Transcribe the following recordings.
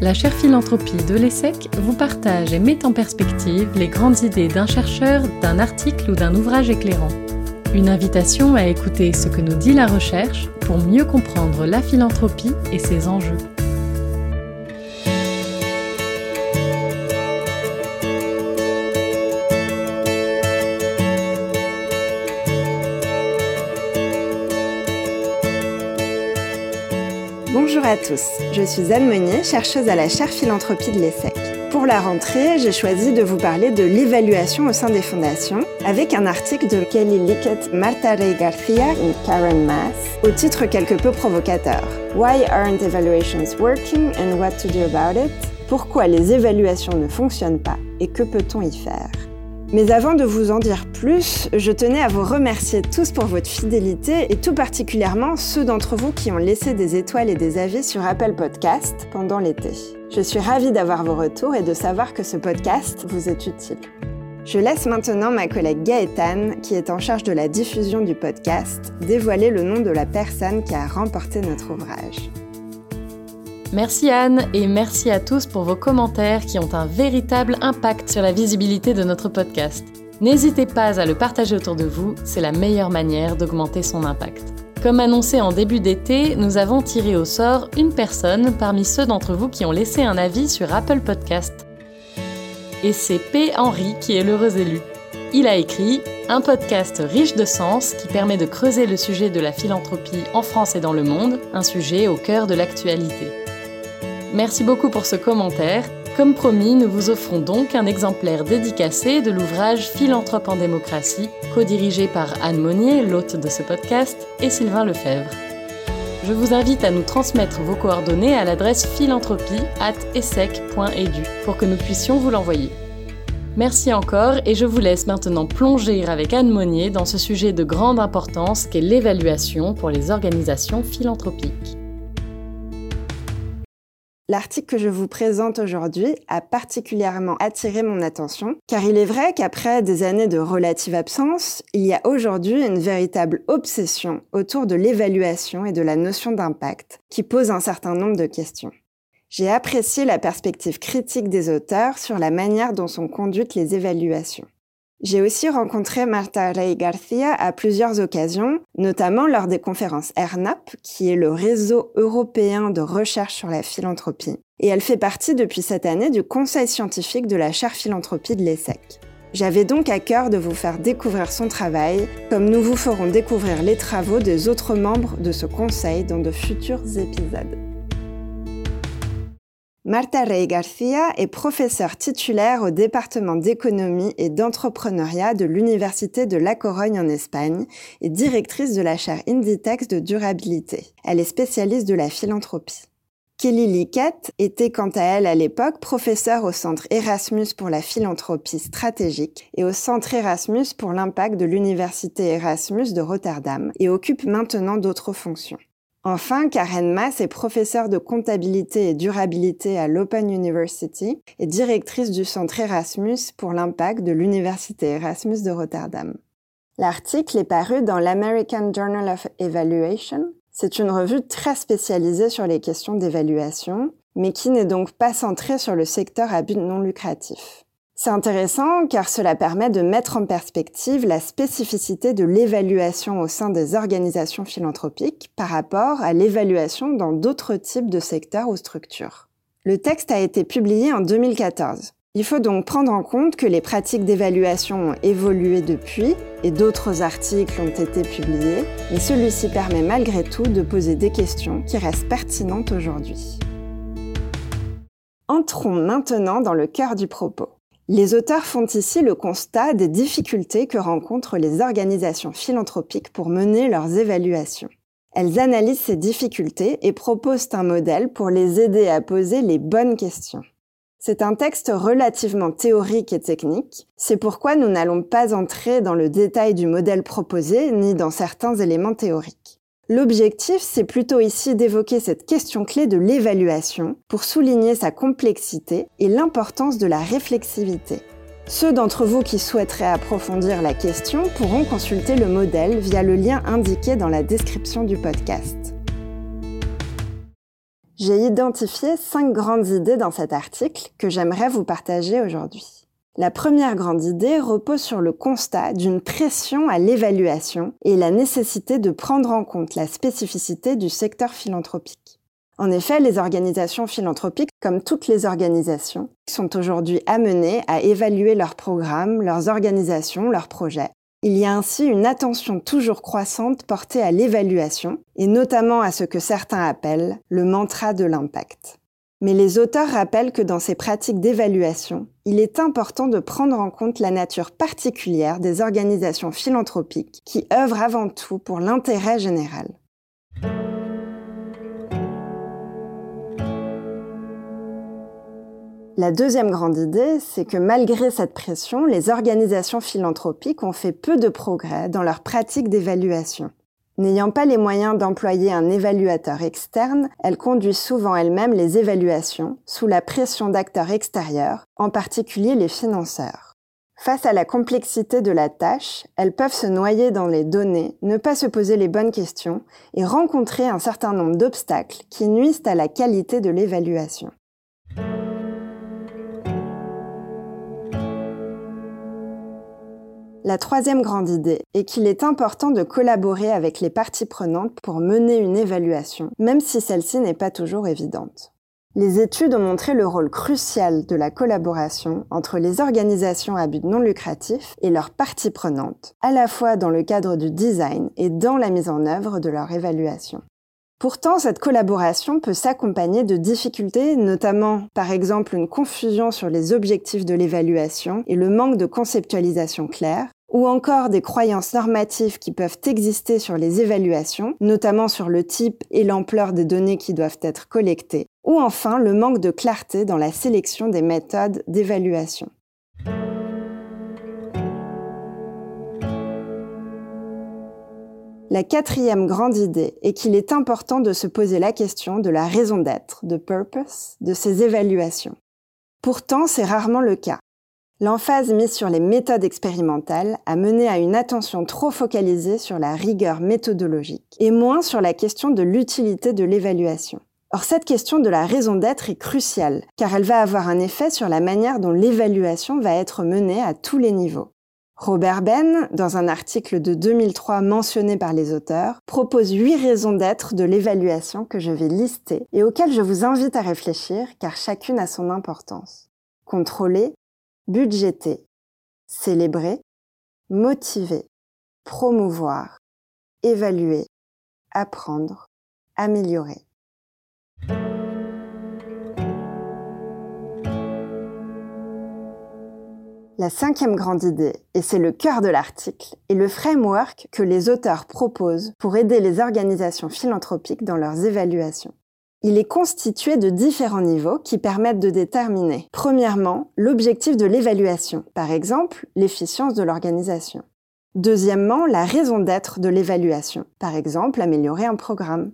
la chaire philanthropie de l'ESSEC vous partage et met en perspective les grandes idées d'un chercheur, d'un article ou d'un ouvrage éclairant. Une invitation à écouter ce que nous dit la recherche pour mieux comprendre la philanthropie et ses enjeux. À tous, je suis Anne Meunier, chercheuse à la chaire philanthropie de l'ESSEC. Pour la rentrée, j'ai choisi de vous parler de l'évaluation au sein des fondations avec un article de Kelly Lickett, Marta Rey Garcia et Karen Mass au titre quelque peu provocateur. Why aren't evaluations working and what to do about it? Pourquoi les évaluations ne fonctionnent pas et que peut-on y faire? Mais avant de vous en dire plus, je tenais à vous remercier tous pour votre fidélité et tout particulièrement ceux d'entre vous qui ont laissé des étoiles et des avis sur Apple Podcast pendant l'été. Je suis ravie d'avoir vos retours et de savoir que ce podcast vous est utile. Je laisse maintenant ma collègue Gaëtane, qui est en charge de la diffusion du podcast, dévoiler le nom de la personne qui a remporté notre ouvrage. Merci Anne et merci à tous pour vos commentaires qui ont un véritable impact sur la visibilité de notre podcast. N'hésitez pas à le partager autour de vous, c'est la meilleure manière d'augmenter son impact. Comme annoncé en début d'été, nous avons tiré au sort une personne parmi ceux d'entre vous qui ont laissé un avis sur Apple Podcast. Et c'est P. Henry qui est l'heureux élu. Il a écrit un podcast riche de sens qui permet de creuser le sujet de la philanthropie en France et dans le monde, un sujet au cœur de l'actualité. Merci beaucoup pour ce commentaire. Comme promis, nous vous offrons donc un exemplaire dédicacé de l'ouvrage Philanthrope en démocratie, co-dirigé par Anne Monnier, l'hôte de ce podcast, et Sylvain Lefebvre. Je vous invite à nous transmettre vos coordonnées à l'adresse philanthropie.essec.edu pour que nous puissions vous l'envoyer. Merci encore et je vous laisse maintenant plonger avec Anne Monnier dans ce sujet de grande importance qu'est l'évaluation pour les organisations philanthropiques. L'article que je vous présente aujourd'hui a particulièrement attiré mon attention, car il est vrai qu'après des années de relative absence, il y a aujourd'hui une véritable obsession autour de l'évaluation et de la notion d'impact, qui pose un certain nombre de questions. J'ai apprécié la perspective critique des auteurs sur la manière dont sont conduites les évaluations. J'ai aussi rencontré Marta Rey Garcia à plusieurs occasions, notamment lors des conférences ERNAP, qui est le réseau européen de recherche sur la philanthropie. Et elle fait partie depuis cette année du conseil scientifique de la chaire philanthropie de l'ESSEC. J'avais donc à cœur de vous faire découvrir son travail, comme nous vous ferons découvrir les travaux des autres membres de ce conseil dans de futurs épisodes. Marta Rey Garcia est professeure titulaire au département d'économie et d'entrepreneuriat de l'Université de La Corogne en Espagne et directrice de la chaire Inditex de durabilité. Elle est spécialiste de la philanthropie. Kelly Lickett était quant à elle à l'époque professeure au Centre Erasmus pour la philanthropie stratégique et au Centre Erasmus pour l'impact de l'Université Erasmus de Rotterdam et occupe maintenant d'autres fonctions. Enfin, Karen Mass est professeure de comptabilité et durabilité à l'Open University et directrice du Centre Erasmus pour l'impact de l'Université Erasmus de Rotterdam. L'article est paru dans l'American Journal of Evaluation. C'est une revue très spécialisée sur les questions d'évaluation, mais qui n'est donc pas centrée sur le secteur à but non lucratif. C'est intéressant car cela permet de mettre en perspective la spécificité de l'évaluation au sein des organisations philanthropiques par rapport à l'évaluation dans d'autres types de secteurs ou structures. Le texte a été publié en 2014. Il faut donc prendre en compte que les pratiques d'évaluation ont évolué depuis et d'autres articles ont été publiés, mais celui-ci permet malgré tout de poser des questions qui restent pertinentes aujourd'hui. Entrons maintenant dans le cœur du propos. Les auteurs font ici le constat des difficultés que rencontrent les organisations philanthropiques pour mener leurs évaluations. Elles analysent ces difficultés et proposent un modèle pour les aider à poser les bonnes questions. C'est un texte relativement théorique et technique, c'est pourquoi nous n'allons pas entrer dans le détail du modèle proposé ni dans certains éléments théoriques. L'objectif, c'est plutôt ici d'évoquer cette question clé de l'évaluation pour souligner sa complexité et l'importance de la réflexivité. Ceux d'entre vous qui souhaiteraient approfondir la question pourront consulter le modèle via le lien indiqué dans la description du podcast. J'ai identifié cinq grandes idées dans cet article que j'aimerais vous partager aujourd'hui. La première grande idée repose sur le constat d'une pression à l'évaluation et la nécessité de prendre en compte la spécificité du secteur philanthropique. En effet, les organisations philanthropiques, comme toutes les organisations, sont aujourd'hui amenées à évaluer leurs programmes, leurs organisations, leurs projets, il y a ainsi une attention toujours croissante portée à l'évaluation, et notamment à ce que certains appellent le mantra de l'impact. Mais les auteurs rappellent que dans ces pratiques d'évaluation, il est important de prendre en compte la nature particulière des organisations philanthropiques qui œuvrent avant tout pour l'intérêt général. La deuxième grande idée, c'est que malgré cette pression, les organisations philanthropiques ont fait peu de progrès dans leur pratique d'évaluation. N'ayant pas les moyens d'employer un évaluateur externe, elles conduisent souvent elles-mêmes les évaluations, sous la pression d'acteurs extérieurs, en particulier les financeurs. Face à la complexité de la tâche, elles peuvent se noyer dans les données, ne pas se poser les bonnes questions et rencontrer un certain nombre d'obstacles qui nuisent à la qualité de l'évaluation. La troisième grande idée est qu'il est important de collaborer avec les parties prenantes pour mener une évaluation, même si celle-ci n'est pas toujours évidente. Les études ont montré le rôle crucial de la collaboration entre les organisations à but non lucratif et leurs parties prenantes, à la fois dans le cadre du design et dans la mise en œuvre de leur évaluation. Pourtant, cette collaboration peut s'accompagner de difficultés, notamment par exemple une confusion sur les objectifs de l'évaluation et le manque de conceptualisation claire, ou encore des croyances normatives qui peuvent exister sur les évaluations, notamment sur le type et l'ampleur des données qui doivent être collectées, ou enfin le manque de clarté dans la sélection des méthodes d'évaluation. La quatrième grande idée est qu'il est important de se poser la question de la raison d'être, de purpose, de ces évaluations. Pourtant, c'est rarement le cas. L'emphase mise sur les méthodes expérimentales a mené à une attention trop focalisée sur la rigueur méthodologique et moins sur la question de l'utilité de l'évaluation. Or, cette question de la raison d'être est cruciale, car elle va avoir un effet sur la manière dont l'évaluation va être menée à tous les niveaux. Robert Ben, dans un article de 2003 mentionné par les auteurs, propose huit raisons d'être de l'évaluation que je vais lister et auxquelles je vous invite à réfléchir car chacune a son importance. Contrôler, budgéter, célébrer, motiver, promouvoir, évaluer, apprendre, améliorer. La cinquième grande idée, et c'est le cœur de l'article, est le framework que les auteurs proposent pour aider les organisations philanthropiques dans leurs évaluations. Il est constitué de différents niveaux qui permettent de déterminer, premièrement, l'objectif de l'évaluation, par exemple l'efficience de l'organisation. Deuxièmement, la raison d'être de l'évaluation, par exemple améliorer un programme.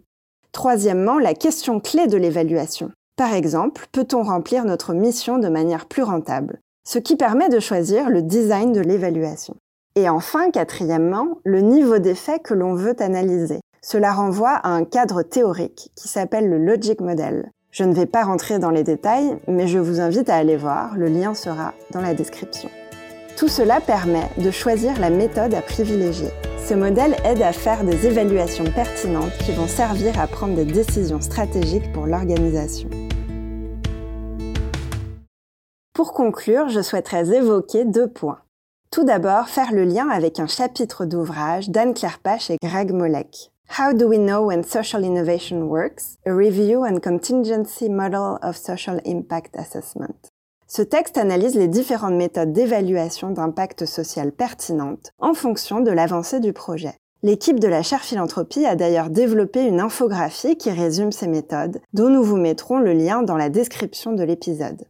Troisièmement, la question clé de l'évaluation. Par exemple, peut-on remplir notre mission de manière plus rentable Ce qui permet de choisir le design de l'évaluation. Et enfin, quatrièmement, le niveau d'effet que l'on veut analyser. Cela renvoie à un cadre théorique qui s'appelle le Logic Model. Je ne vais pas rentrer dans les détails, mais je vous invite à aller voir, le lien sera dans la description. Tout cela permet de choisir la méthode à privilégier. Ce modèle aide à faire des évaluations pertinentes qui vont servir à prendre des décisions stratégiques pour l'organisation. Pour conclure, je souhaiterais évoquer deux points. Tout d'abord, faire le lien avec un chapitre d'ouvrage d'Anne-Claire Pache et Greg Molek. How do we know when social innovation works? A review and contingency model of social impact assessment. Ce texte analyse les différentes méthodes d'évaluation d'impact social pertinentes en fonction de l'avancée du projet. L'équipe de la chaire philanthropie a d'ailleurs développé une infographie qui résume ces méthodes, dont nous vous mettrons le lien dans la description de l'épisode.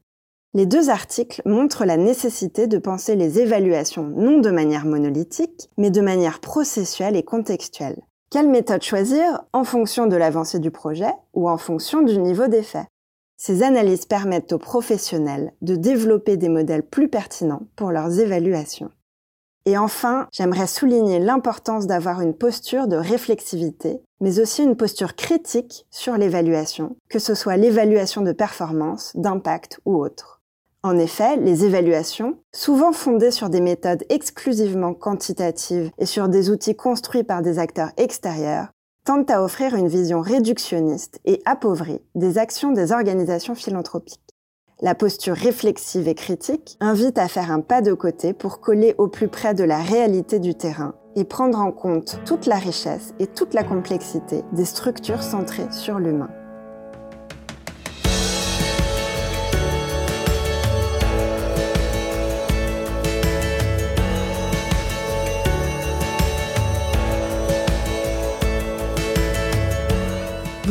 Les deux articles montrent la nécessité de penser les évaluations non de manière monolithique, mais de manière processuelle et contextuelle. Quelle méthode choisir en fonction de l'avancée du projet ou en fonction du niveau d'effet Ces analyses permettent aux professionnels de développer des modèles plus pertinents pour leurs évaluations. Et enfin, j'aimerais souligner l'importance d'avoir une posture de réflexivité, mais aussi une posture critique sur l'évaluation, que ce soit l'évaluation de performance, d'impact ou autre. En effet, les évaluations, souvent fondées sur des méthodes exclusivement quantitatives et sur des outils construits par des acteurs extérieurs, tendent à offrir une vision réductionniste et appauvrie des actions des organisations philanthropiques. La posture réflexive et critique invite à faire un pas de côté pour coller au plus près de la réalité du terrain et prendre en compte toute la richesse et toute la complexité des structures centrées sur l'humain.